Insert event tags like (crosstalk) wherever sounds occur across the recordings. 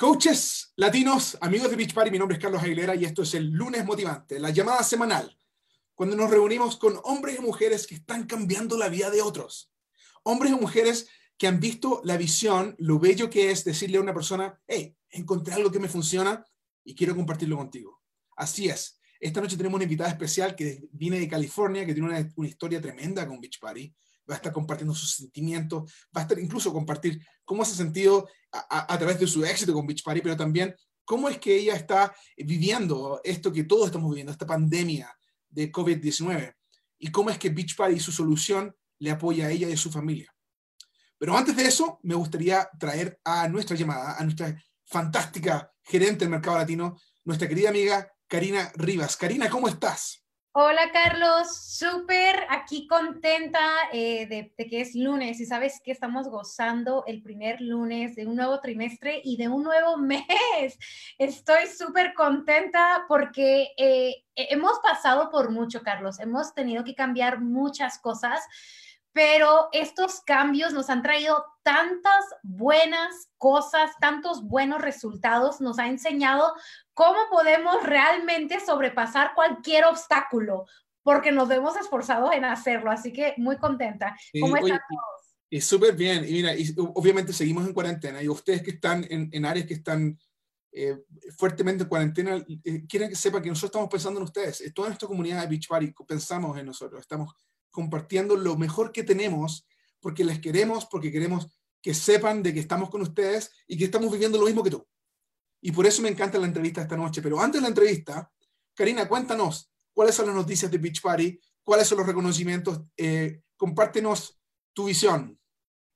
Coaches latinos, amigos de Beach Party, mi nombre es Carlos Aguilera y esto es el lunes motivante, la llamada semanal, cuando nos reunimos con hombres y mujeres que están cambiando la vida de otros. Hombres y mujeres que han visto la visión, lo bello que es decirle a una persona, hey, encontré algo que me funciona y quiero compartirlo contigo. Así es. Esta noche tenemos una invitada especial que viene de California, que tiene una, una historia tremenda con Beach Party va a estar compartiendo sus sentimientos, va a estar incluso compartir cómo se ha sentido a, través de su éxito con Beach Party, pero también cómo es que ella está viviendo esto que todos estamos viviendo, esta pandemia de COVID-19, y cómo es que Beach Party y su solución le apoya a ella y a su familia. Pero antes de eso, me gustaría traer a nuestra llamada, a nuestra fantástica gerente del mercado latino, nuestra querida amiga Karina Rivas. Karina, ¿cómo estás? Hola Carlos, súper aquí contenta eh, de, que es lunes y sabes que estamos gozando el primer lunes de un nuevo trimestre y de un nuevo (laughs) mes. Estoy súper contenta porque eh, hemos pasado por mucho, Carlos, hemos tenido que cambiar muchas cosas pero estos cambios nos han traído tantas buenas cosas, tantos buenos resultados, nos ha enseñado cómo podemos realmente sobrepasar cualquier obstáculo, porque nos hemos esforzado en hacerlo, así que muy contenta. ¿Cómo están todos? Y súper bien, y mira, obviamente seguimos en cuarentena, y ustedes que están en, áreas que están eh, fuertemente en cuarentena, eh, quieren que sepan que nosotros estamos pensando en ustedes, en toda nuestra comunidad de Beach Party pensamos en nosotros, estamos compartiendo lo mejor que tenemos, porque les queremos, porque queremos que sepan de que estamos con ustedes y que estamos viviendo lo mismo que tú. Y por eso me encanta la entrevista esta noche. Pero antes de la entrevista, Karina, cuéntanos cuáles son las noticias de Beach Party, cuáles son los reconocimientos, eh, compártenos tu visión.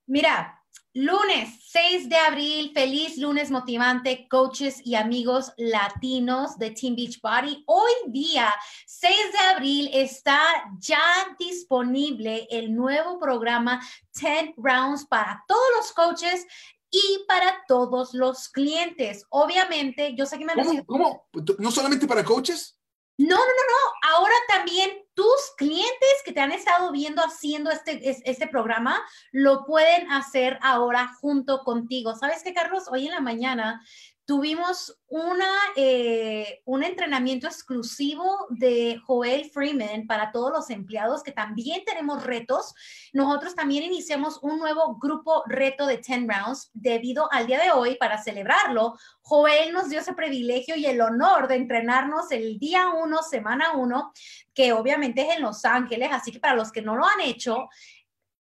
Mira, Lunes 6 de abril, feliz lunes motivante, coaches y amigos latinos de Team Beach Body. Hoy día, 6 de abril, está ya disponible el nuevo programa 10 Rounds para todos los coaches y para todos los clientes. Obviamente, yo sé que me han ¿Cómo, ¿Cómo? ¿No solamente para coaches? No, no, no, no. Ahora también tus clientes que te han estado viendo haciendo este, este programa lo pueden hacer ahora junto contigo. ¿Sabes qué, Carlos? Hoy en la mañana tuvimos una, eh, un entrenamiento exclusivo de Joel Freeman para todos los empleados que también tenemos retos. Nosotros también iniciamos un nuevo grupo reto de 10 rounds debido al día de hoy para celebrarlo. Joel nos dio ese privilegio y el honor de entrenarnos el día 1, semana 1, que obviamente es en Los Ángeles, así que para los que no lo han hecho,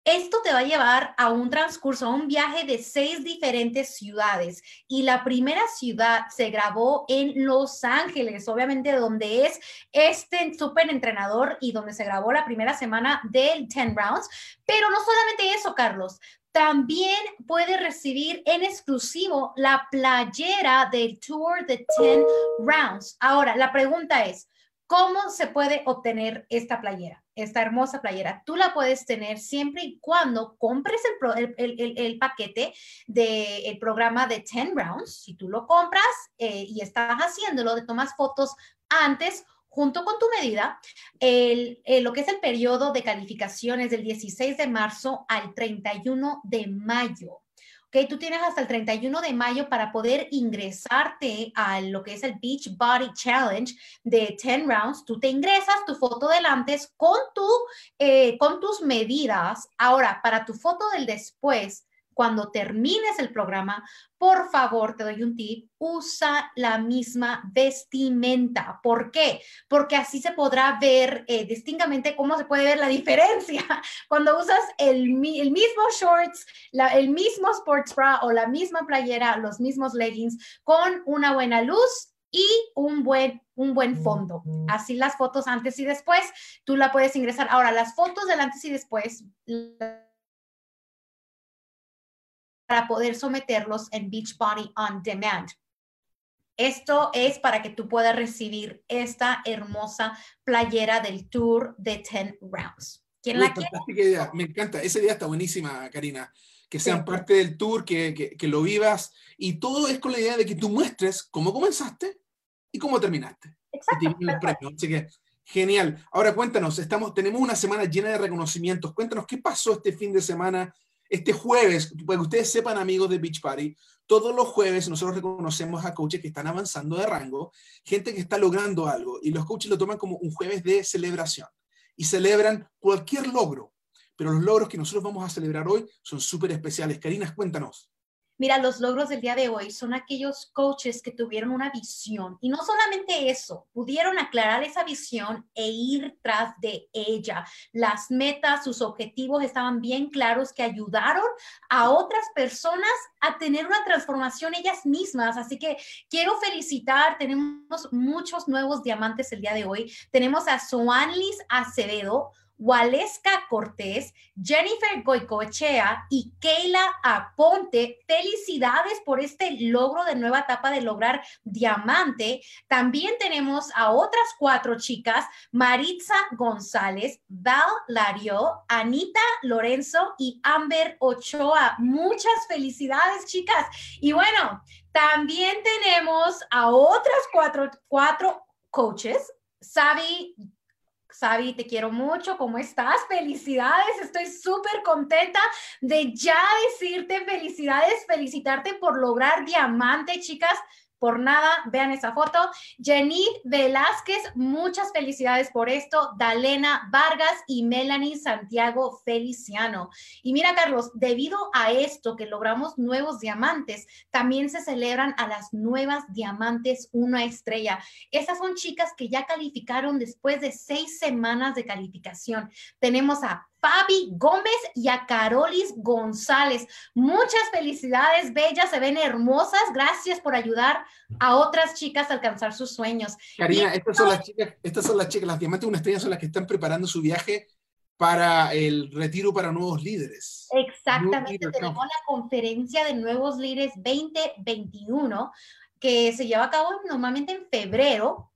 esto te va a llevar a un transcurso, a un viaje de seis diferentes ciudades. Y la primera ciudad se grabó en Los Ángeles, obviamente donde es este súper entrenador y donde se grabó la primera semana del 10 Rounds. Pero no solamente eso, Carlos. También puede recibir en exclusivo la playera del Tour de 10 Rounds. Ahora, la pregunta es, ¿cómo se puede obtener esta playera? esta hermosa playera. Tú la puedes tener siempre y cuando compres el, paquete del programa de 10 rounds. Si tú lo compras eh, y estás haciéndolo, de tomas fotos antes junto con tu medida, lo que es el periodo de calificaciones del 16 de marzo al 31 de mayo. ¿Ok? Tú tienes hasta el 31 de mayo para poder ingresarte a lo que es el Beach Body Challenge de 10 rounds. Tú te ingresas, tu foto delante con, tu, eh, con tus medidas. Ahora, para tu foto del después, cuando termines el programa, por favor, te doy un tip, usa la misma vestimenta. ¿Por qué? Porque así se podrá ver eh, distintamente cómo se puede ver la diferencia (laughs) cuando usas el, el mismo shorts, el mismo sports bra o la misma playera, los mismos leggings con una buena luz y un buen, un buen fondo. Así las fotos antes y después, tú la puedes ingresar. Ahora, las fotos del antes y después para poder someterlos en Beachbody On Demand. Esto es para que tú puedas recibir esta hermosa playera del tour de 10 rounds. ¿Quién la quiere? Idea. Me encanta. Esa idea está buenísima, Karina. Que sean parte del tour, que, que, lo vivas. Y todo es con la idea de que tú muestres cómo comenzaste y cómo terminaste. Exacto. Así que genial. Ahora cuéntanos, estamos, tenemos una semana llena de reconocimientos. Cuéntanos qué pasó este fin de semana Este jueves, para que ustedes sepan, amigos de Beach Party, todos los jueves nosotros reconocemos a coaches que están avanzando de rango, gente que está logrando algo, y los coaches lo toman como un jueves de celebración y celebran cualquier logro. Pero los logros que nosotros vamos a celebrar hoy son súper especiales. Karina, cuéntanos. Mira, los logros del día de hoy son aquellos coaches que tuvieron una visión y no solamente eso, pudieron aclarar esa visión e ir tras de ella. Las metas, sus objetivos estaban bien claros que ayudaron a otras personas a tener una transformación ellas mismas. Así que quiero felicitar, tenemos muchos nuevos diamantes el día de hoy. Tenemos a Soanlis Acevedo, Waleska Cortés, Jennifer Goicoechea y Keila Aponte. Felicidades por este logro de nueva etapa de lograr diamante. También tenemos a otras cuatro chicas, Maritza González, Val Lario, Anita Lorenzo y Amber Ochoa. Muchas felicidades, chicas. Y bueno, también tenemos a otras cuatro, cuatro coaches, Sabi Sabi, te quiero mucho. ¿Cómo estás? Felicidades. Estoy súper contenta de ya decirte felicidades, felicitarte por lograr diamante, chicas por nada, vean esa foto. Jenny Velázquez, muchas felicidades por esto. Dalena Vargas y Melanie Santiago Feliciano. Y mira, Carlos, debido a esto que logramos nuevos diamantes, también se celebran a las nuevas diamantes una estrella. Esas son chicas que ya calificaron después de seis semanas de calificación. Tenemos a Fabi Gómez y a Carolis González. Muchas felicidades, bellas, se ven hermosas. Gracias por ayudar a otras chicas a alcanzar sus sueños. Karina, estas son las chicas, estas son las chicas, las diamantes de una estrella son las que están preparando su viaje para el retiro para nuevos líderes. Exactamente, tenemos la conferencia de nuevos líderes 2021 que se lleva a cabo normalmente en febrero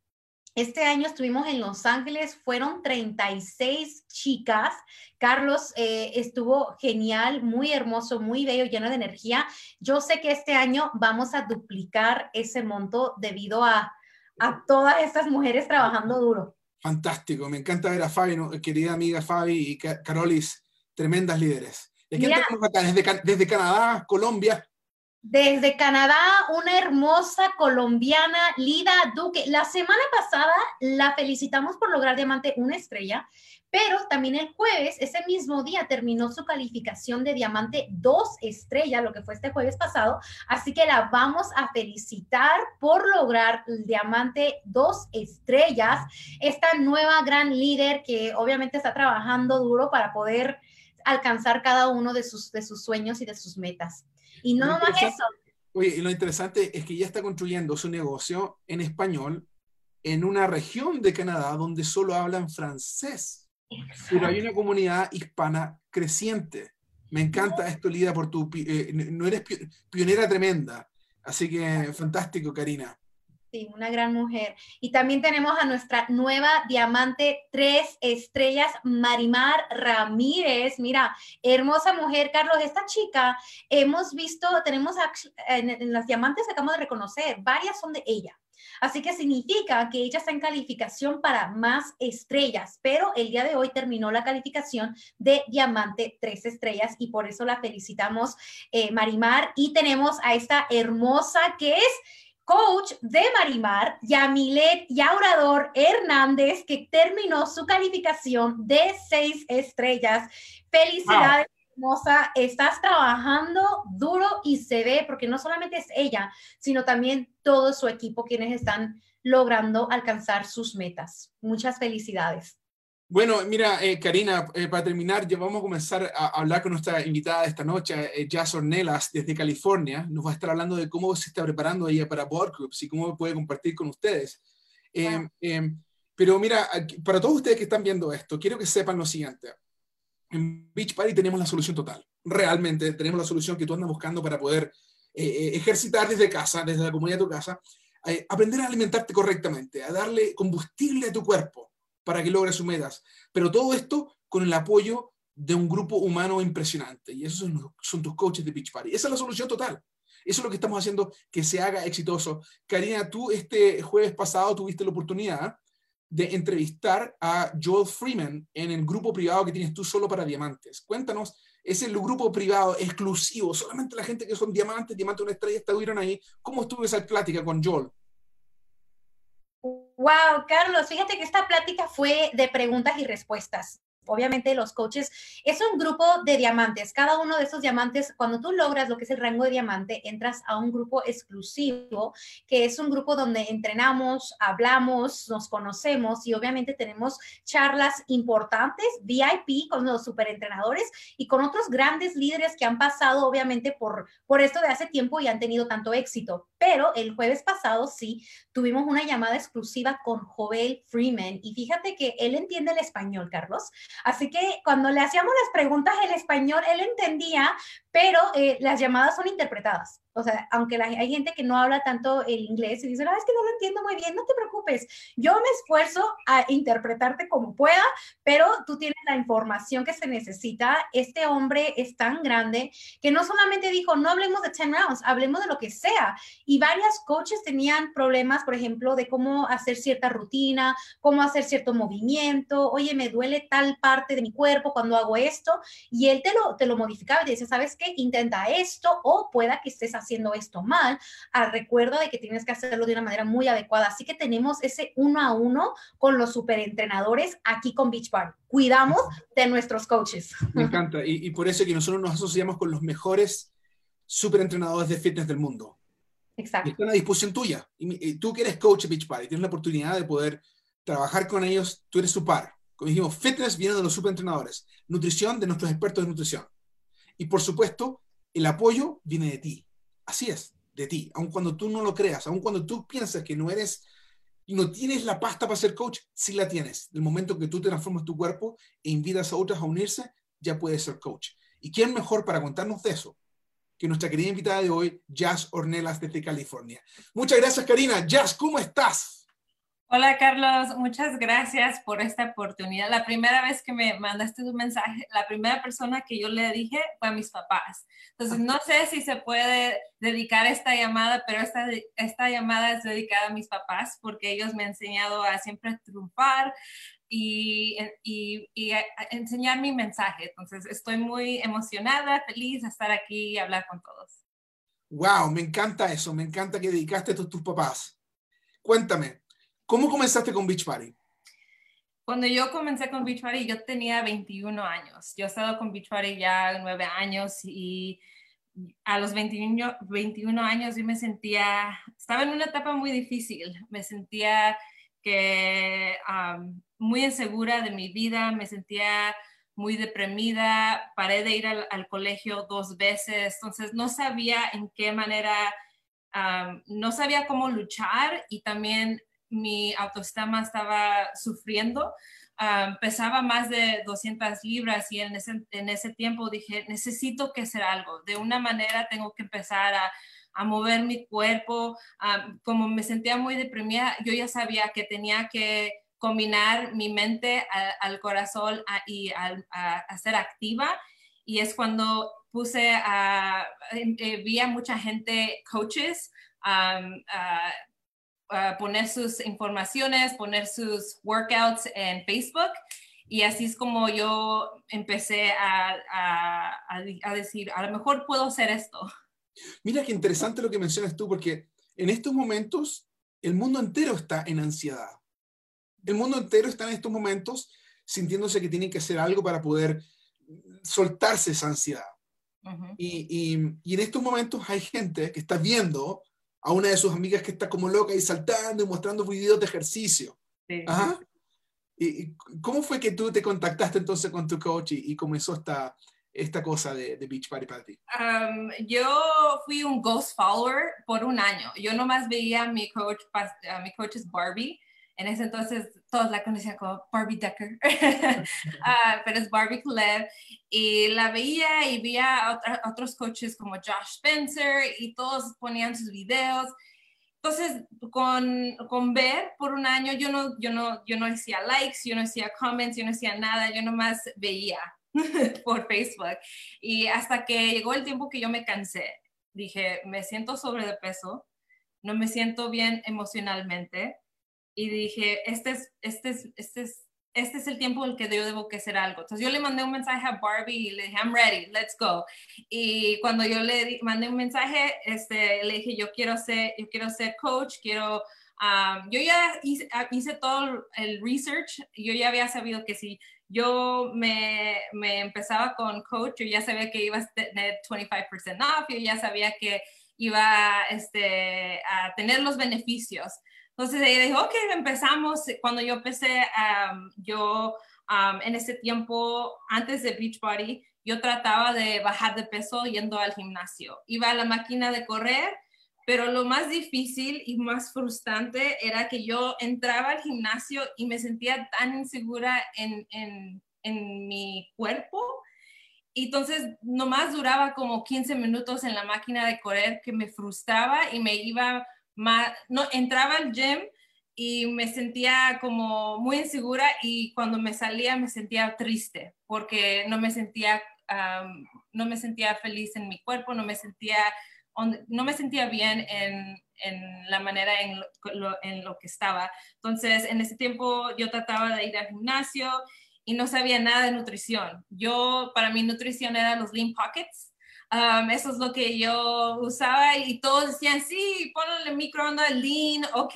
este año estuvimos en Los Ángeles, fueron 36 chicas. Carlos eh, estuvo genial, muy hermoso, muy bello, lleno de energía. Yo sé que este año vamos a duplicar ese monto debido a, a todas estas mujeres trabajando duro. Fantástico, me encanta ver a Fabi, querida amiga Fabi y Carolis, tremendas líderes. Desde, desde Canadá, Colombia. Desde Canadá, una hermosa colombiana, Lida Duque. La semana pasada la felicitamos por lograr diamante una estrella, pero también el jueves, ese mismo día, terminó su calificación de diamante dos estrellas, lo que fue este jueves pasado. Así que la vamos a felicitar por lograr diamante dos estrellas. Esta nueva gran líder que obviamente está trabajando duro para poder alcanzar cada uno de sus, de sus sueños y de sus metas. Y no más eso. Oye, y lo interesante es que ya está construyendo su negocio en español en una región de Canadá donde solo hablan francés. Pero hay una comunidad hispana creciente. Me encanta esto, Lida, por tu... Eh, no eres pionera tremenda. Así que fantástico, Karina una gran mujer. Y también tenemos a nuestra nueva diamante tres estrellas, Marimar Ramírez. Mira, hermosa mujer, Carlos. Esta chica hemos visto, tenemos en, las diamantes que acabamos de reconocer, varias son de ella. Así que significa que ella está en calificación para más estrellas, pero el día de hoy terminó la calificación de diamante tres estrellas y por eso la felicitamos, eh, Marimar. Y tenemos a esta hermosa que es coach de Marimar, Yamilet Yaurador Hernández, que terminó su calificación de seis estrellas. Felicidades, hermosa. Estás trabajando duro y se ve, porque no solamente es ella, sino también todo su equipo quienes están logrando alcanzar sus metas. Muchas felicidades. Bueno, mira, eh, Karina, eh, para terminar, ya vamos a comenzar a hablar con nuestra invitada esta noche, eh, Jazz Ornelas, desde California. Nos va a estar hablando de cómo se está preparando ella para Board Groups y cómo puede compartir con ustedes. Em, em, pero mira, para todos ustedes que están viendo esto, quiero que sepan lo siguiente. En Beach Party tenemos la solución total. Realmente tenemos la solución que tú andas buscando para poder ejercitar desde casa, desde la comunidad de tu casa, aprender a alimentarte correctamente, a darle combustible a tu cuerpo para que logre sus metas. Pero todo esto con el apoyo de un grupo humano impresionante. Y esos son, tus coaches de Beach Party. Esa es la solución total. Eso es lo que estamos haciendo que se haga exitoso. Karina, tú este jueves pasado tuviste la oportunidad de entrevistar a Joel Freeman en el grupo privado que tienes tú solo para diamantes. Cuéntanos es el grupo privado exclusivo, solamente la gente que son diamantes, diamantes una estrella estuvieron ahí. ¿Cómo estuvo esa plática con Joel? Wow, Carlos, fíjate que esta plática fue de preguntas y respuestas obviamente los coaches, es un grupo de diamantes. Cada uno de esos diamantes, cuando tú logras lo que es el rango de diamante, entras a un grupo exclusivo, que es un grupo donde entrenamos, hablamos, nos conocemos y obviamente tenemos charlas importantes, VIP con los superentrenadores y con otros grandes líderes que han pasado obviamente por, por esto de hace tiempo y han tenido tanto éxito. Pero el jueves pasado sí tuvimos una llamada exclusiva con Joel Freeman y fíjate que él entiende el español, Carlos. Así que cuando le hacíamos las preguntas en español, él entendía, pero eh, las llamadas son interpretadas. O sea, aunque hay gente que no habla tanto el inglés y dice, no, es que no lo entiendo muy bien, no te preocupes. Yo me esfuerzo a interpretarte como pueda, pero tú tienes la información que se necesita. Este hombre es tan grande que no solamente dijo, no hablemos de 10 rounds, hablemos de lo que sea. Y varias coaches tenían problemas, por ejemplo, de cómo hacer cierta rutina, cómo hacer cierto movimiento. Oye, me duele tal parte de mi cuerpo cuando hago esto. Y él te lo, te lo modificaba y te decía, ¿sabes qué? Intenta esto o pueda que estés haciendo haciendo esto mal, ah, recuerda de que tienes que hacerlo de una manera muy adecuada. Así que tenemos ese uno a uno con los superentrenadores aquí con Beach Bar. Cuidamos de nuestros coaches. Me encanta. Y, por eso que nosotros nos asociamos con los mejores superentrenadores de fitness del mundo. Exacto. están a disposición tuya. Y, tú que eres coach de Beach y tienes la oportunidad de poder trabajar con ellos, tú eres su par. Como dijimos, fitness viene de los superentrenadores, nutrición de nuestros expertos de nutrición. Y por supuesto, el apoyo viene de ti. Así es, de ti, aun cuando tú no lo creas, aun cuando tú piensas que no eres y no tienes la pasta para ser coach, sí la tienes. El momento que tú transformas tu cuerpo e invitas a otras a unirse, ya puedes ser coach. ¿Y quién mejor para contarnos de eso que nuestra querida invitada de hoy, Jazz Ornelas desde California? Muchas gracias, Karina. Jazz, ¿cómo estás? Hola Carlos, muchas gracias por esta oportunidad. La primera vez que me mandaste un mensaje, la primera persona que yo le dije fue a mis papás. Entonces, no sé si se puede dedicar esta llamada, pero esta, esta llamada es dedicada a mis papás porque ellos me han enseñado a siempre triunfar y, y, y enseñar mi mensaje. Entonces, estoy muy emocionada, feliz de estar aquí y hablar con todos. Wow, me encanta eso, me encanta que dedicaste a tus papás. Cuéntame, ¿Cómo comenzaste con Beach Party? Cuando yo comencé con Beach Party, yo tenía 21 años. Yo he estado con Beach Party ya nueve años y a los 21, 21 años yo me sentía, estaba en una etapa muy difícil. Me sentía que muy insegura de mi vida, me sentía muy deprimida, paré de ir al, colegio dos veces, entonces no sabía en qué manera, no sabía cómo luchar y también mi autoestima estaba sufriendo. Pesaba más de 200 libras y en ese, en ese tiempo dije, necesito que hacer algo. De una manera tengo que empezar a, mover mi cuerpo. Como me sentía muy deprimida, yo ya sabía que tenía que combinar mi mente al corazón y a, ser activa. Y es cuando puse a, eh, vi a mucha gente, coaches, poner sus informaciones, poner sus workouts en Facebook. Y así es como yo empecé a, a, decir, a lo mejor puedo hacer esto. (laughs) Mira qué interesante lo que mencionas tú, porque en estos momentos el mundo entero está en ansiedad. El mundo entero está en estos momentos sintiéndose que tienen que hacer algo para poder soltarse esa ansiedad. y, y, y, en estos momentos hay gente que está viendo a una de sus amigas que está como loca y saltando y mostrando videos de ejercicio. ¿Y, cómo fue que tú te contactaste entonces con tu coach y, comenzó esta, esta cosa de, de Beach Party Party? Um, yo fui un ghost follower por un año. Yo nomás veía a mi coach, a mi coach es Barbie, en ese entonces todos la conocían como Barbie Decker, (laughs) (laughs) ah, pero es Barbie Club. Y la veía y veía a, otros coaches como Josh Spencer y todos ponían sus videos. Entonces, con, con, ver por un año, yo no, yo, no, yo no hacía likes, yo no hacía comments, yo no hacía nada, yo nomás veía (laughs) por Facebook. Y hasta que llegó el tiempo que yo me cansé, dije, me siento sobre de peso, no me siento bien emocionalmente, y dije, este es, este es, este es este es el tiempo en el que yo debo que hacer algo. Entonces yo le mandé un mensaje a Barbie y le dije, I'm ready, let's go. Y cuando yo le mandé un mensaje, este, le dije, yo quiero ser, yo quiero ser coach, quiero, um, yo ya hice, ah, hice, todo el research, yo ya había sabido que si yo me, me empezaba con coach, yo ya sabía que iba a tener 25% off, yo ya sabía que iba este, a tener los beneficios. Entonces ella dijo, ok, empezamos. Cuando yo empecé, yo en ese tiempo, antes de Beachbody, yo trataba de bajar de peso yendo al gimnasio. Iba a la máquina de correr, pero lo más difícil y más frustrante era que yo entraba al gimnasio y me sentía tan insegura en, en, en mi cuerpo. Entonces nomás duraba como 15 minutos en la máquina de correr que me frustraba y me iba no, entraba al gym y me sentía como muy insegura y cuando me salía me sentía triste porque no me sentía, no me sentía feliz en mi cuerpo, no me sentía, no me sentía bien en, en la manera en lo, en lo, que estaba. Entonces, en ese tiempo yo trataba de ir al gimnasio y no sabía nada de nutrición. Yo, para mi nutrición era los Lean Pockets eso es lo que yo usaba y todos decían, sí, ponle el microondas lean, ok,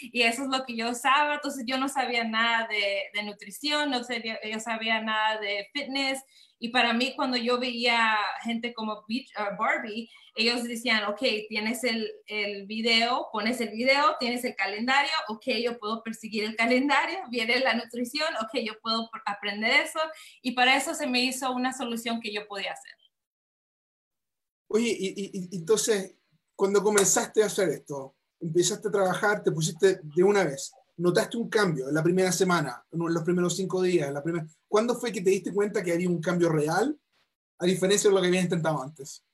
y eso es lo que yo usaba. Entonces yo no sabía nada de, de nutrición, no sabía, yo sabía nada de fitness. Y para mí, cuando yo veía gente como uh, Barbie, ellos decían, ok, tienes el, el, video, pones el video, tienes el calendario, ok, yo puedo perseguir el calendario, (laughs) viene la nutrición, ok, yo puedo aprender eso. Y para eso se me hizo una solución que yo podía hacer. Oye, y, entonces, cuando comenzaste a hacer esto, empezaste a trabajar, te pusiste de una vez, notaste un cambio en la primera semana, en los primeros cinco días, la primera... ¿cuándo fue que te diste cuenta que había un cambio real, a diferencia de lo que habías intentado antes?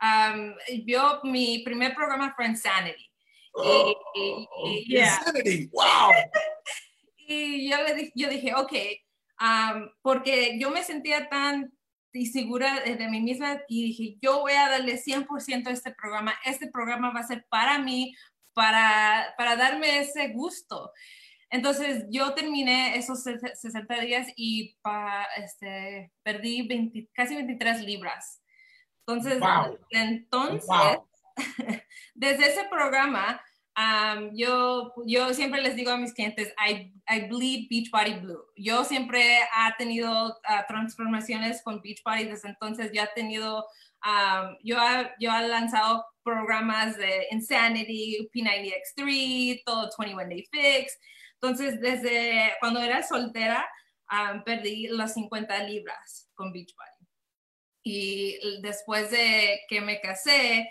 Um, yo, mi primer programa fue Insanity. Oh, Insanity, wow. (laughs) y yo, le, yo dije, ok, um, porque yo me sentía tan y segura de mí misma y dije, yo voy a darle 100% a este programa, este programa va a ser para mí, para, para darme ese gusto. Entonces yo terminé esos 60 días y este, perdí 20, casi 23 libras. Entonces, entonces (laughs) desde ese programa, yo, yo siempre les digo a mis clientes, I, I bleed Beachbody Blue. Yo siempre he tenido ah, transformaciones con Beachbody, desde entonces yo he tenido, yo, yo he lanzado programas de Insanity, P90X3, todo 21 Day Fix. Entonces, desde cuando era soltera, perdí las 50 libras con Beachbody. Y después de que me casé,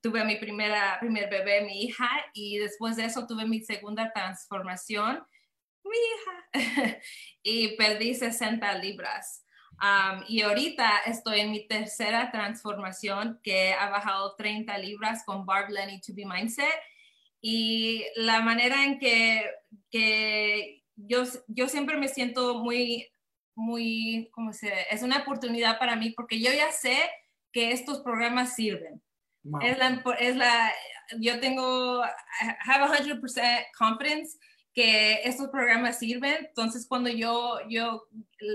tuve a mi primera, primer bebé, mi hija, y después de eso tuve mi segunda transformación, mi hija, (laughs) y perdí 60 libras. y ahorita estoy en mi tercera transformación que ha bajado 30 libras con Barb Lenny To Be Mindset. Y la manera en que, que yo, yo siempre me siento muy, muy, ¿cómo se Es una oportunidad para mí porque yo ya sé que estos programas sirven. Es, la, es la, yo tengo, have 100% confidence que estos programas sirven. Entonces, cuando yo, yo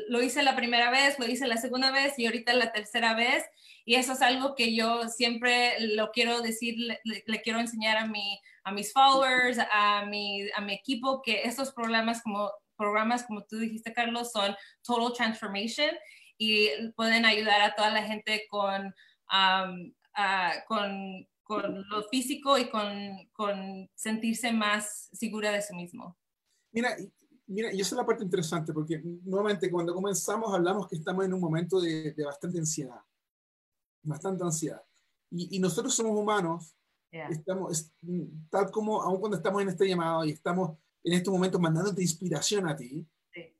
lo hice la primera vez, lo hice la segunda vez y ahorita la tercera vez, y eso es algo que yo siempre lo quiero decir, le, quiero enseñar a, mi, a mis followers, a mi, a mi equipo, que estos programas como, programas, como tú dijiste, Carlos, son total transformation y pueden ayudar a toda la gente con... Um, con, con, lo físico y con, con, sentirse más segura de sí mismo. Mira, mira, y esa es la parte interesante, porque nuevamente cuando comenzamos hablamos que estamos en un momento de, de bastante ansiedad, bastante ansiedad. Y, y nosotros somos humanos, estamos, tal como, aun cuando estamos en este llamado y estamos en estos momentos mandándote inspiración a ti,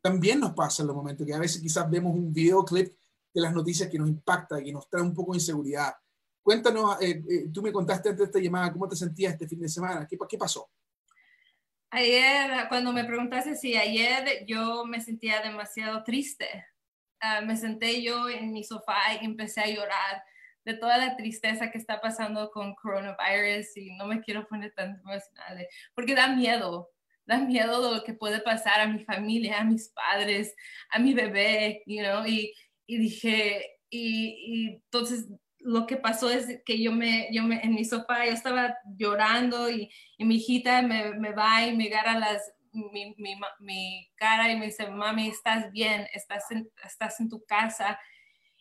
también nos pasa en los momentos que a veces quizás vemos un videoclip de las noticias que nos impacta, que nos trae un poco de inseguridad, Cuéntanos, eh, eh, tú me contaste antes de esta llamada, ¿cómo te sentías este fin de semana? ¿Qué, qué pasó? Ayer, cuando me preguntaste si ayer yo me sentía demasiado triste, ah, me senté yo en mi sofá y empecé a llorar de toda la tristeza que está pasando con coronavirus y no me quiero poner tan emocional porque da miedo, da miedo de lo que puede pasar a mi familia, a mis padres, a mi bebé, you know, y, y dije, y, y, entonces lo que pasó es que yo me, yo me, en mi sofá, yo estaba llorando y, mi hijita me, me, va y me agarra las, mi, mi, mi, cara y me dice, mami, estás bien, estás en, estás en tu casa.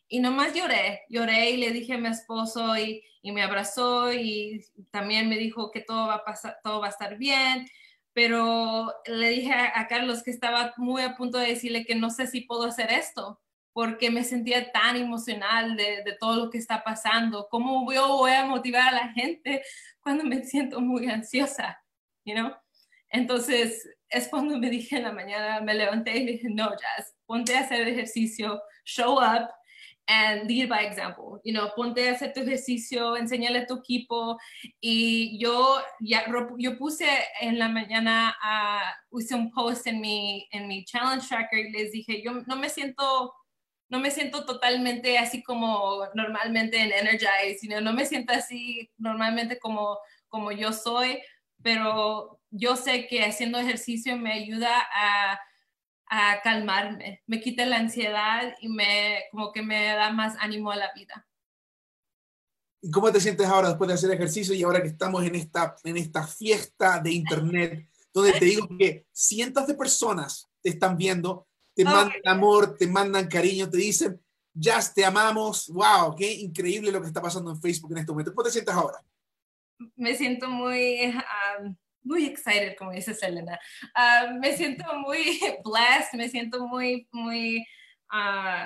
Y nomás lloré, lloré y le dije a mi esposo y, y me abrazó y también me dijo que todo va a pasar, todo va a estar bien pero le dije a, Carlos que estaba muy a punto de decirle que no sé si puedo hacer esto, porque me sentía tan emocional de, de, todo lo que está pasando. ¿Cómo yo voy a motivar a la gente cuando me siento muy ansiosa? You know? Entonces, es cuando me dije en la mañana, me levanté y dije, no, Jazz, ponte a hacer ejercicio, show up, and lead by example. You know, ponte a hacer tu ejercicio, enséñale a tu equipo. Y yo ya yo puse en la mañana, uh, hice un post en mi, en mi challenge tracker y les dije, yo no me siento no me siento totalmente así como normalmente en Energize, know, no me siento así normalmente como, como yo soy, pero yo sé que haciendo ejercicio me ayuda a a calmarme, me quita la ansiedad y me como que me da más ánimo a la vida. ¿Y cómo te sientes ahora después de hacer ejercicio y ahora que estamos en esta, en esta fiesta de internet, donde te digo que cientos de personas te están viendo, te mandan amor, te mandan cariño, te dicen, ya te amamos, wow, qué increíble lo que está pasando en Facebook en este momento. ¿Cómo te sientes ahora? Me siento muy... Um, muy excited, como dice Selena. Uh, me siento muy (laughs) blessed, me siento muy, muy uh,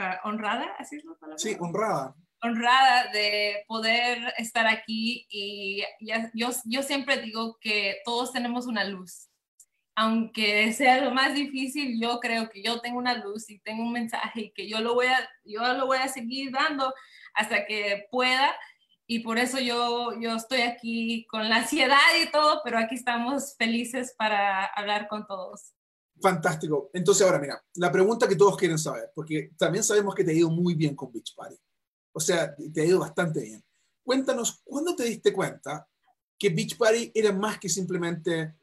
uh, honrada, ¿así es la palabra? Sí, honrada. Honrada de poder estar aquí y ya, yo, yo siempre digo que todos tenemos una luz. Aunque sea lo más difícil, yo creo que yo tengo una luz y tengo un mensaje y que yo lo voy a, yo lo voy a seguir dando hasta que pueda y por eso yo, yo estoy aquí con la ansiedad y todo, pero aquí estamos felices para hablar con todos. Fantástico. Entonces ahora mira, la pregunta que todos quieren saber, porque también sabemos que te ha ido muy bien con Beach Party. O sea, te ha ido bastante bien. Cuéntanos, ¿cuándo te diste cuenta que Beach Party era más que simplemente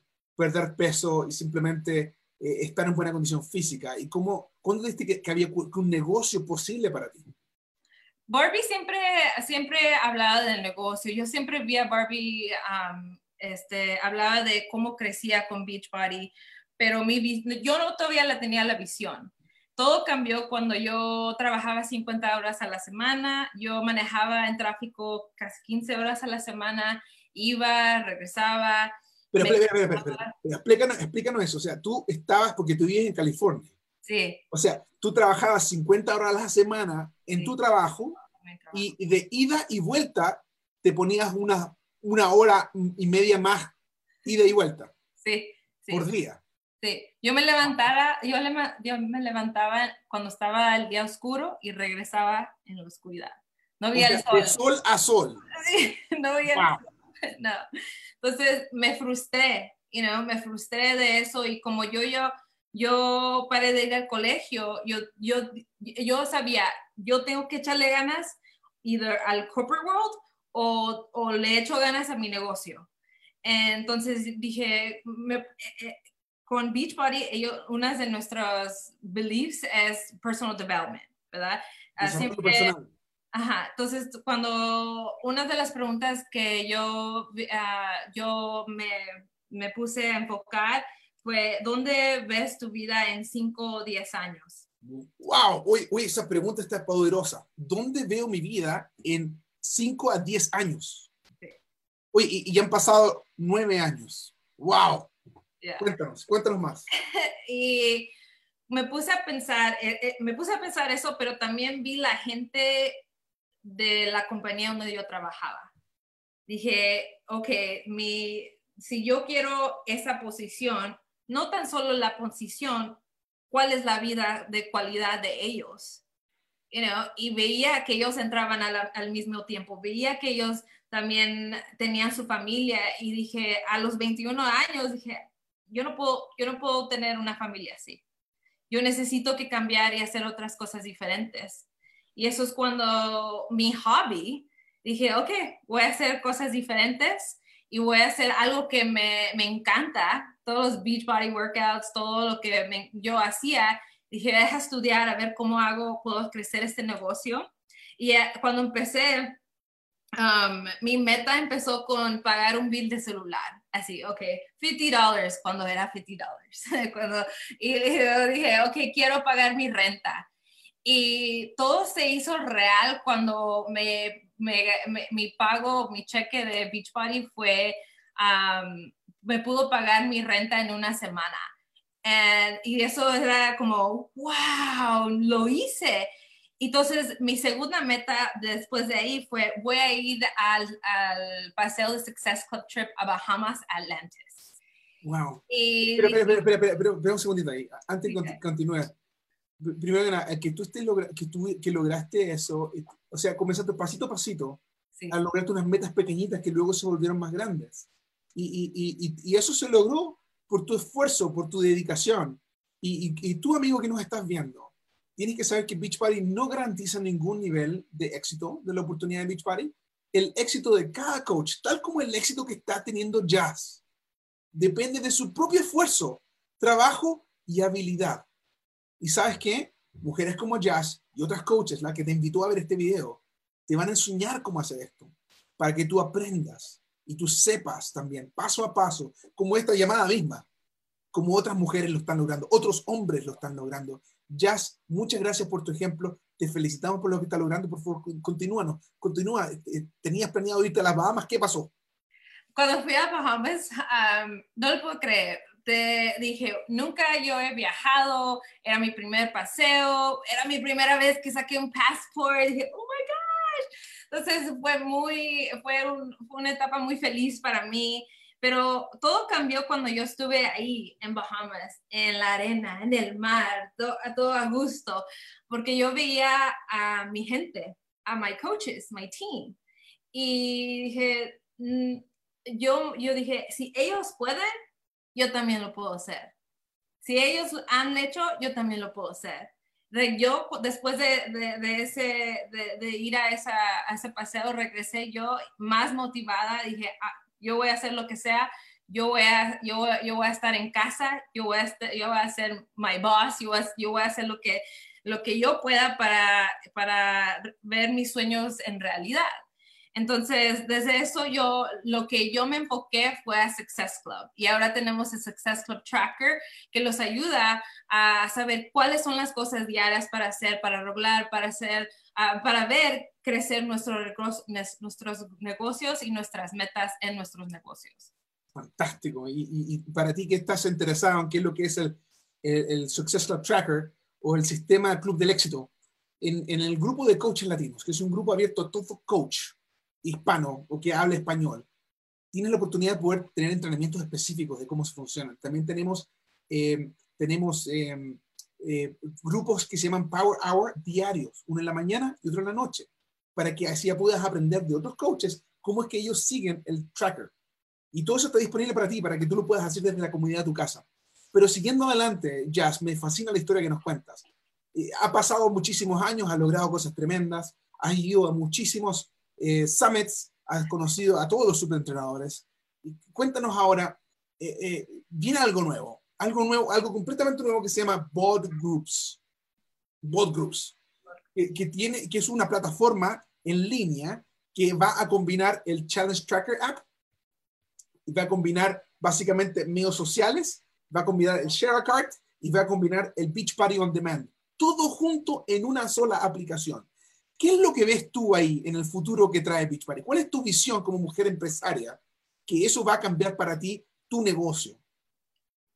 perder peso y simplemente eh, estar en buena condición física? ¿Y cómo, cuándo te diste que, había un negocio posible para ti? Barbie siempre, siempre hablaba del negocio. Yo siempre vi a Barbie, um, este, hablaba de cómo crecía con Beachbody, pero mi, yo no todavía la tenía la visión. Todo cambió cuando yo trabajaba 50 horas a la semana, yo manejaba en tráfico casi 15 horas a la semana, iba, regresaba. Pero, explícanos, explícanos eso, o sea, tú estabas, porque tú vives en California. Sí. O sea, tú trabajabas 50 horas a la semana en sí. tu trabajo y de ida y vuelta te ponías una, una hora y media más ida y vuelta. Sí, sí. Por día. Sí, yo me levantaba, yo, le, yo me levantaba cuando estaba el día oscuro y regresaba en la oscuridad. No había el sol. De sol a sol. (laughs) Sí, no había wow. el sol. (laughs) No. Entonces me frustré, you know, me frustré de eso y como yo, yo, yo paré de ir al colegio, yo, yo, yo sabía, yo tengo que echarle ganas either al corporate world o, o le echo ganas a mi negocio. Entonces dije, me, eh, con Beachbody, ellos, una de nuestros beliefs es personal development, ¿verdad? Siempre, ajá, entonces cuando una de las preguntas que yo, uh, yo me, me puse a enfocar fue, ¿dónde ves tu vida en 5 o 10 años? Wow, uy, uy, esa pregunta está poderosa. ¿Dónde veo mi vida en 5 a 10 años? Sí. Uy, y, y, han pasado 9 años. Wow. Yeah. Cuéntanos, cuéntanos más. (laughs) y me puse a pensar, eh, eh, me puse a pensar eso, pero también vi la gente de la compañía donde yo trabajaba. Dije, ok, mi, si yo quiero esa posición, no tan solo la posición, cuál es la vida de cualidad de ellos. You know, y veía que ellos entraban al, al, mismo tiempo, veía que ellos también tenían su familia y dije, a los 21 años, dije, yo no puedo, yo no puedo tener una familia así. Yo necesito que cambiar y hacer otras cosas diferentes. Y eso es cuando mi hobby, dije, ok, voy a hacer cosas diferentes y voy a hacer algo que me, me encanta, todos los beach body workouts, todo lo que yo hacía, dije, deja estudiar a ver cómo hago, puedo crecer este negocio. Y eh, cuando empecé, um, mi meta empezó con pagar un bill de celular. Así, ok, 50 dólares cuando era 50 dólares. (laughs) cuando, y yo dije, ok, quiero pagar mi renta. Y todo se hizo real cuando me, me, mi pago, mi cheque de Beachbody fue, um, me pudo pagar mi renta en una semana. y eso era como, wow, lo hice. Entonces, mi segunda meta después de ahí fue, voy a ir al, al paseo de Success Club Trip a Bahamas, Atlantis. Wow. pero, pero, pero, pero, pero, un segundito ahí, antes de continuar. Primero que nada, que tú, estés que tú que lograste eso, o sea, comenzaste pasito a pasito a lograrte unas metas pequeñitas que luego se volvieron más grandes. Y, y, y, y eso se logró por tu esfuerzo, por tu dedicación. Y, tú, amigo que nos estás viendo, tienes que saber que Beach Party no garantiza ningún nivel de éxito de la oportunidad de Beach Party. El éxito de cada coach, tal como el éxito que está teniendo Jazz, depende de su propio esfuerzo, trabajo y habilidad. Y sabes qué? Mujeres como Jazz y otras coaches, la que te invitó a ver este video, te van a enseñar cómo hacer esto, para que tú aprendas y tú sepas también, paso a paso, como esta llamada misma, como otras mujeres lo están logrando, otros hombres lo están logrando, Jazz, muchas gracias por tu ejemplo. Te felicitamos por lo que estás logrando. Por favor, continúanos. Continúa. Eh, ¿Tenías planeado irte a las Bahamas? ¿Qué pasó? Cuando fui a Bahamas, no lo puedo creer. Dije, nunca yo he viajado, era mi primer paseo, era mi primera vez que saqué un passport. Dije, oh my gosh. Entonces fue muy, fue, fue una etapa muy feliz para mí. Pero todo cambió cuando yo estuve ahí en Bahamas, en la arena, en el mar, a todo a gusto, porque yo veía a mi gente, a my coaches, my team. Y dije, mm, yo, yo dije, si ellos pueden, yo también lo puedo hacer. Si ellos han hecho, yo también lo puedo hacer. yo después de, de, ese, de, ir a, esa, a, ese paseo, regresé yo más motivada, dije, ah, yo voy a hacer lo que sea, yo voy a, yo, yo voy a estar en casa, yo voy a, yo voy a ser my boss, yo voy a, yo voy a hacer lo que, lo que yo pueda para, para ver mis sueños en realidad. Entonces, desde eso yo, lo que yo me enfoqué fue a Success Club y ahora tenemos el Success Club Tracker que los ayuda a saber cuáles son las cosas diarias para hacer, para lograr, para hacer, uh, para ver crecer nuestro, nuestros negocios y nuestras metas en nuestros negocios. Fantástico. Y, y, para ti que estás interesado en qué es lo que es el, el, Success Club Tracker o el sistema Club del Éxito, en, en el grupo de coaches latinos, que es un grupo abierto a todo coach, hispano o que hable español, tienes la oportunidad de poder tener entrenamientos específicos de cómo se funcionan. También tenemos, eh, tenemos eh, eh, grupos que se llaman Power Hour diarios, uno en la mañana y otro en la noche, para que así puedas aprender de otros coaches cómo es que ellos siguen el tracker. Y todo eso está disponible para ti, para que tú lo puedas hacer desde la comunidad de tu casa. Pero siguiendo adelante, Jazz, me fascina la historia que nos cuentas. ha pasado muchísimos años, ha logrado cosas tremendas, has ido a muchísimos eh, summits, has conocido a todos los superentrenadores. Cuéntanos ahora, eh, eh, viene algo nuevo, algo nuevo, algo completamente nuevo que se llama Bod Groups. Bod Groups, que, tiene, que es una plataforma en línea que va a combinar el Challenge Tracker App, y va a combinar básicamente medios sociales, va a combinar el Share a Cart y va a combinar el Beach Party on Demand. Todo junto en una sola aplicación. ¿Qué es lo que ves tú ahí en el futuro que trae Beach Party? ¿Cuál es tu visión como mujer empresaria que eso va a cambiar para ti tu negocio?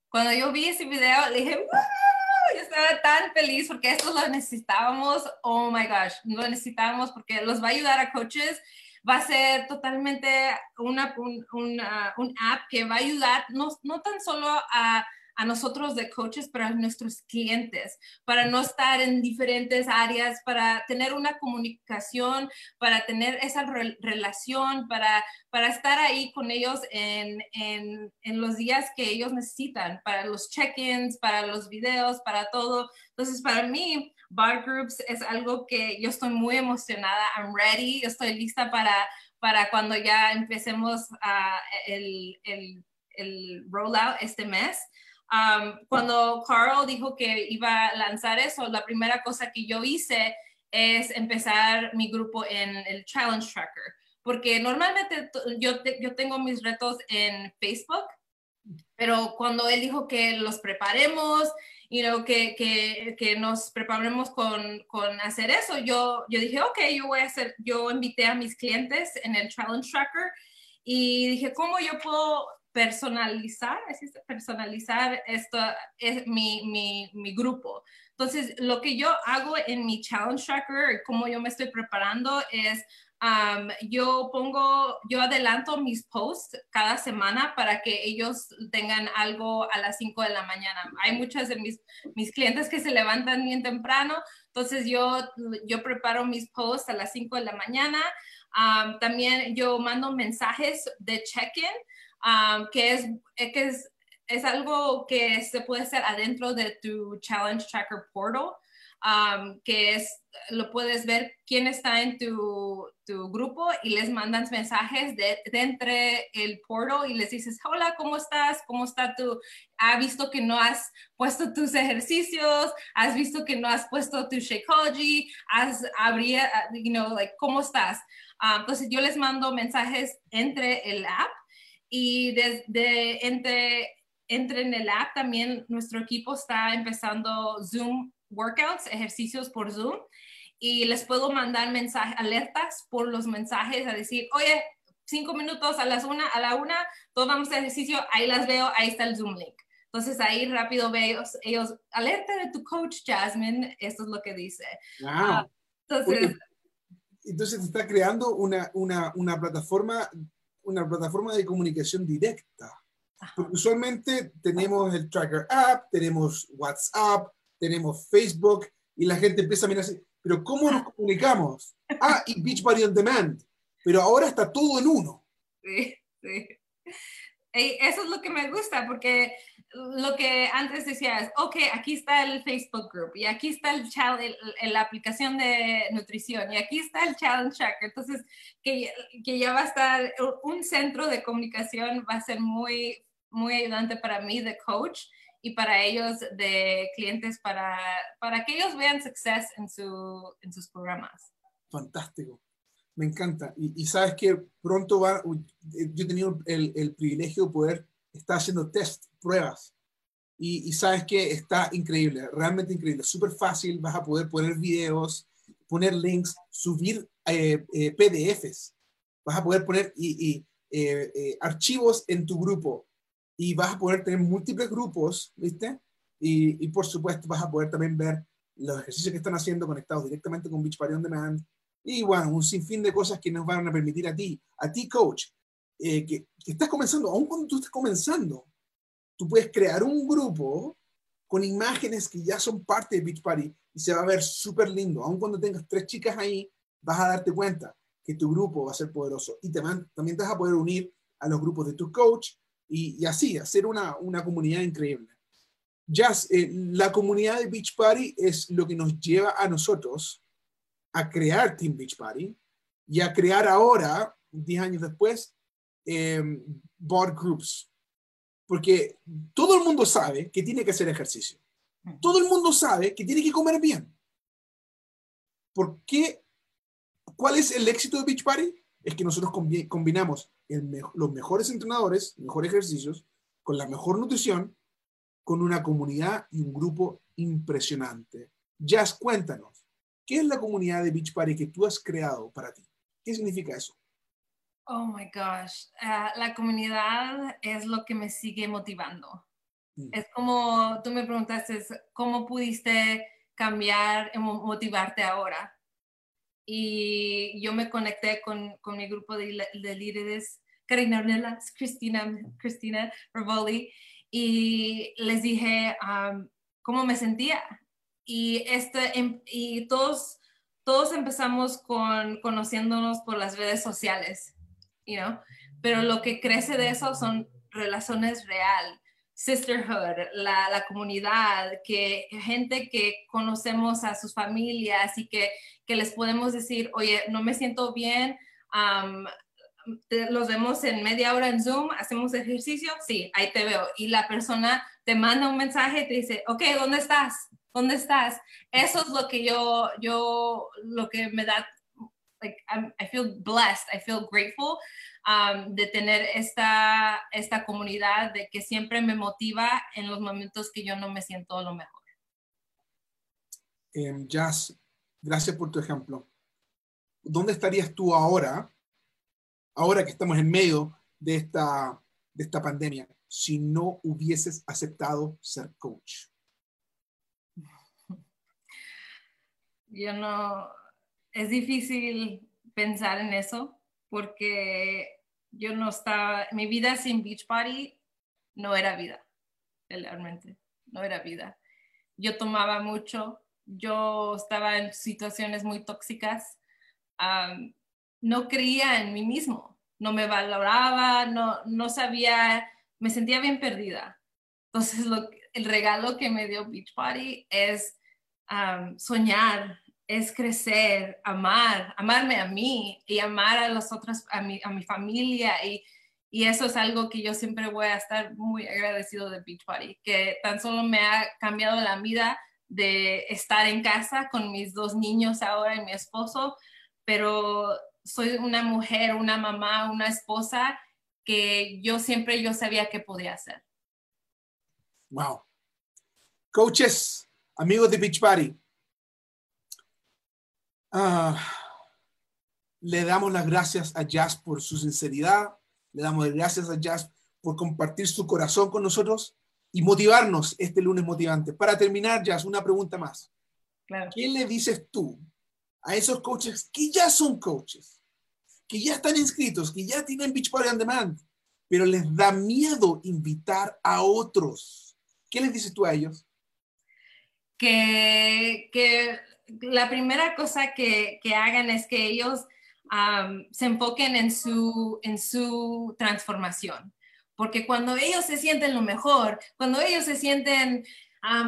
Cuando yo vi ese video, le dije, ¡Wow! yo estaba tan feliz porque esto lo necesitábamos. Oh my gosh, lo necesitábamos porque los va a ayudar a coaches. Va a ser totalmente una, un, un app que va a ayudar no, no tan solo a a nosotros de coaches, para nuestros clientes, para no estar en diferentes áreas, para tener una comunicación, para tener esa relación, para, para estar ahí con ellos en, en, en los días que ellos necesitan, para los check-ins, para los videos, para todo. Entonces, para mí, Bar Groups es algo que yo estoy muy emocionada, I'm ready, estoy lista para para cuando ya empecemos a el, el, el rollout este mes. Um, cuando Carl dijo que iba a lanzar eso, la primera cosa que yo hice es empezar mi grupo en el Challenge Tracker, porque normalmente yo, yo tengo mis retos en Facebook, pero cuando él dijo que los preparemos, you know, que, que, que nos preparemos con, con, hacer eso, yo, yo dije, ok, yo voy a hacer, yo invité a mis clientes en el Challenge Tracker y dije, ¿cómo yo puedo personalizar, personalizar esto, es mi, mi, mi, grupo. Entonces, lo que yo hago en mi challenge tracker, como yo me estoy preparando, es um, yo pongo, yo adelanto mis posts cada semana para que ellos tengan algo a las 5 de la mañana. Hay muchas de mis, mis clientes que se levantan bien temprano, entonces yo, yo preparo mis posts a las 5 de la mañana. También yo mando mensajes de check-in Um, que, es, eh, que es, es, algo que se puede hacer adentro de tu Challenge Tracker Portal, um, que es, lo puedes ver quién está en tu, tu grupo y les mandan mensajes de, de, entre el portal y les dices, hola, ¿cómo estás? ¿Cómo está tu? ¿Ha visto que no has puesto tus ejercicios? ¿Has visto que no has puesto tu Shakeology? ¿Has, habría, you know, like, ¿cómo estás? Um, entonces yo les mando mensajes entre el app y desde entre, entre en el app también nuestro equipo está empezando Zoom workouts, ejercicios por Zoom, y les puedo mandar mensajes, alertas por los mensajes a decir, oye, cinco minutos a las una, a la una, todos vamos a ejercicio, ahí las veo, ahí está el Zoom link. Entonces ahí rápido veo ellos, alerta de tu coach Jasmine, esto es lo que dice. Ah, entonces, entonces está creando una, una, una plataforma una plataforma de comunicación directa. Porque usualmente tenemos el Tracker App, tenemos WhatsApp, tenemos Facebook y la gente empieza a mirar así, pero ¿cómo nos comunicamos? (laughs) Ah, y Beachbody On Demand, pero ahora está todo en uno. Sí, sí. Eso es lo que me gusta, porque lo que antes decías, ok, aquí está el Facebook Group y aquí está el, la aplicación de nutrición y aquí está el Challenge Tracker. Entonces, que, que, ya va a estar un centro de comunicación, va a ser muy, muy ayudante para mí de coach y para ellos de clientes para, para que ellos vean success en, su, en sus programas. Fantástico. Me encanta. Y, y sabes que pronto va, yo he tenido el, el privilegio de poder estar haciendo test pruebas. Y, sabes que está increíble, realmente increíble, súper fácil, vas a poder poner videos, poner links, subir eh, eh, PDFs, vas a poder poner y, eh, archivos en tu grupo y vas a poder tener múltiples grupos, ¿viste? Y, por supuesto vas a poder también ver los ejercicios que están haciendo conectados directamente con Beachbody On Demand y bueno, un sinfín de cosas que nos van a permitir a ti, a ti coach, que, que, estás comenzando, aún cuando tú estás comenzando, tú puedes crear un grupo con imágenes que ya son parte de Beach Party y se va a ver súper lindo. Aun cuando tengas tres chicas ahí, vas a darte cuenta que tu grupo va a ser poderoso y te van, también te vas a poder unir a los grupos de tu coach y, y así, hacer una, una comunidad increíble. Ya eh, la comunidad de Beach Party es lo que nos lleva a nosotros a crear Team Beach Party y a crear ahora, 10 años después, eh, board groups, porque todo el mundo sabe que tiene que hacer ejercicio. Todo el mundo sabe que tiene que comer bien. ¿Por qué? ¿Cuál es el éxito de Beach Party? Es que nosotros combinamos los mejores entrenadores, mejores ejercicios, con la mejor nutrición, con una comunidad y un grupo impresionante. Jazz, cuéntanos, ¿qué es la comunidad de Beach Party que tú has creado para ti? ¿Qué significa eso? Oh my gosh, ah, la comunidad es lo que me sigue motivando. Mm. Es como tú me preguntaste, ¿cómo pudiste cambiar, motivarte ahora? Y yo me conecté con, con mi grupo de, de líderes, Karina Ornelas, Cristina, Cristina Rivoli, y les dije cómo me sentía. Y, este, em, y todos, todos empezamos con conociéndonos por las redes sociales you know? Pero lo que crece de eso son relaciones real, sisterhood, la, la, comunidad, que gente que conocemos a sus familias y que, que les podemos decir, oye, no me siento bien, los vemos en media hora en Zoom, hacemos ejercicio, sí, ahí te veo. Y la persona te manda un mensaje y te dice, ok, ¿dónde estás? ¿Dónde estás? Eso es lo que yo, yo, lo que me da, like, I feel blessed, I feel grateful um, de tener esta, esta comunidad de que siempre me motiva en los momentos que yo no me siento lo mejor. Um, Jazz, gracias por tu ejemplo. ¿Dónde estarías tú ahora ahora que estamos en medio de esta, de esta pandemia, si no hubieses aceptado ser coach? Yo no, es difícil pensar en eso porque yo no estaba, mi vida sin Beachbody no era vida, realmente, no era vida. Yo tomaba mucho, yo estaba en situaciones muy tóxicas no creía en mí mismo, no me valoraba, no, no sabía, me sentía bien perdida. Entonces, lo, el regalo que me dio Beachbody es soñar, es crecer, amar, amarme a mí y amar a los otros, a mi, a mi familia y, y eso es algo que yo siempre voy a estar muy agradecido de Beachbody, que tan solo me ha cambiado la vida de estar en casa con mis dos niños ahora y mi esposo, pero soy una mujer, una mamá, una esposa que yo siempre yo sabía que podía hacer. Wow. Coaches, amigos de Beach Party, ah, le damos las gracias a Jazz por su sinceridad, le damos las gracias a Jazz por compartir su corazón con nosotros y motivarnos este lunes motivante. Para terminar, Jazz, una pregunta más. ¿Qué le dices tú a esos coaches que ya son coaches? que ya están inscritos, que ya tienen Beachbody on Demand, pero les da miedo invitar a otros. ¿Qué les dices tú a ellos? Que, que la primera cosa que, que hagan es que ellos se enfoquen en su, en su transformación. Porque cuando ellos se sienten lo mejor, cuando ellos se sienten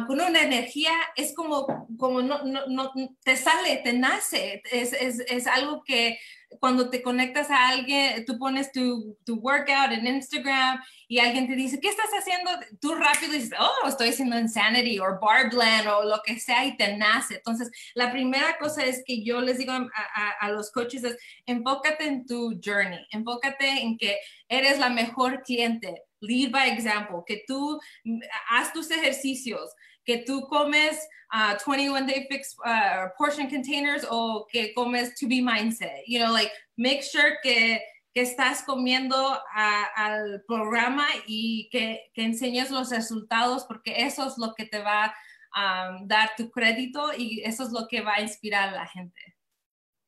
con una energía, es como, como no, no, no, te sale, te nace, es, es, es algo que cuando te conectas a alguien, tú pones tu, tu, workout en Instagram y alguien te dice, ¿qué estás haciendo? Tú rápido dices, oh, estoy haciendo Insanity o Barbland o lo que sea y te nace. Entonces, la primera cosa es que yo les digo a, a, a los coaches es, enfócate en tu journey, enfócate en que eres la mejor cliente, lead by example, que tú mm, haz tus ejercicios, que tú comes 21 uh, day fix uh, portion containers o que comes to be mindset. You know, like make sure que, que estás comiendo al programa y que, que enseñes los resultados porque eso es lo que te va a um, dar tu crédito y eso es lo que va a inspirar a la gente.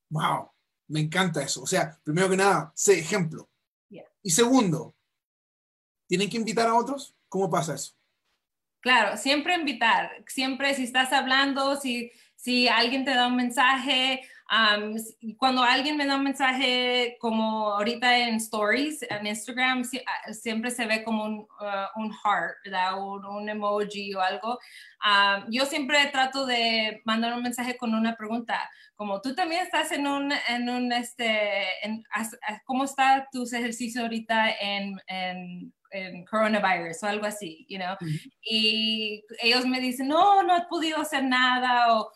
Wow, me encanta eso. O sea, primero que nada, sé ejemplo. Y segundo, ¿tienen que invitar a otros? ¿Cómo pasa eso? Claro, siempre invitar, siempre si estás hablando, si, si alguien te da un mensaje, cuando alguien me da un mensaje como ahorita en stories, en Instagram, ah, siempre se ve como un, uh, un heart, Un, emoji o algo. yo siempre trato de mandar un mensaje con una pregunta, como tú también estás en un, en un este, ¿cómo está tus ejercicios ahorita en, en en coronavirus o algo así, you know, y ellos me dicen, no, no he podido hacer nada, o,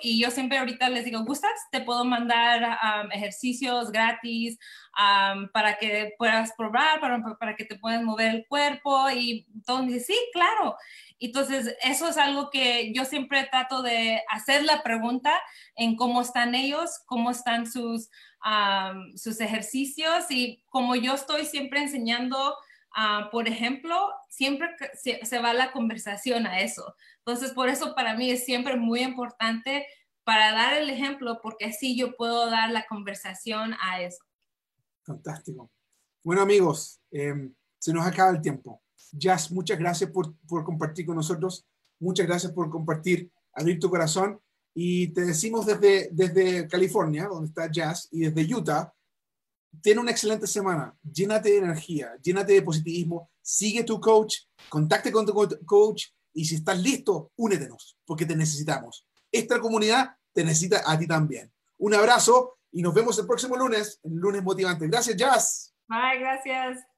y yo siempre ahorita les digo, ¿gustas? Te puedo mandar um, ejercicios gratis um, para que puedas probar, para, para, que te puedas mover el cuerpo, y todos me dicen, sí, claro. Entonces, eso es algo que yo siempre trato de hacer la pregunta en cómo están ellos, cómo están sus, um, sus ejercicios, y como yo estoy siempre enseñando, Ah, por ejemplo, siempre se, va la conversación a eso. Entonces, por eso para mí es siempre muy importante para dar el ejemplo, porque así yo puedo dar la conversación a eso. Fantástico. Bueno, amigos, em, se nos acaba el tiempo. Jazz, muchas gracias por, por compartir con nosotros. Muchas gracias por compartir, abrir tu corazón. Y te decimos desde, desde California, donde está Jazz, y desde Utah, Tiene una excelente semana, llénate de energía, llénate de positivismo, sigue tu coach, contacte con tu coach y si estás listo, únetenos, porque te necesitamos. Esta comunidad te necesita a ti también. Un abrazo Y nos vemos el próximo lunes, en Lunes Motivante. Gracias, Jazz. Bye, gracias.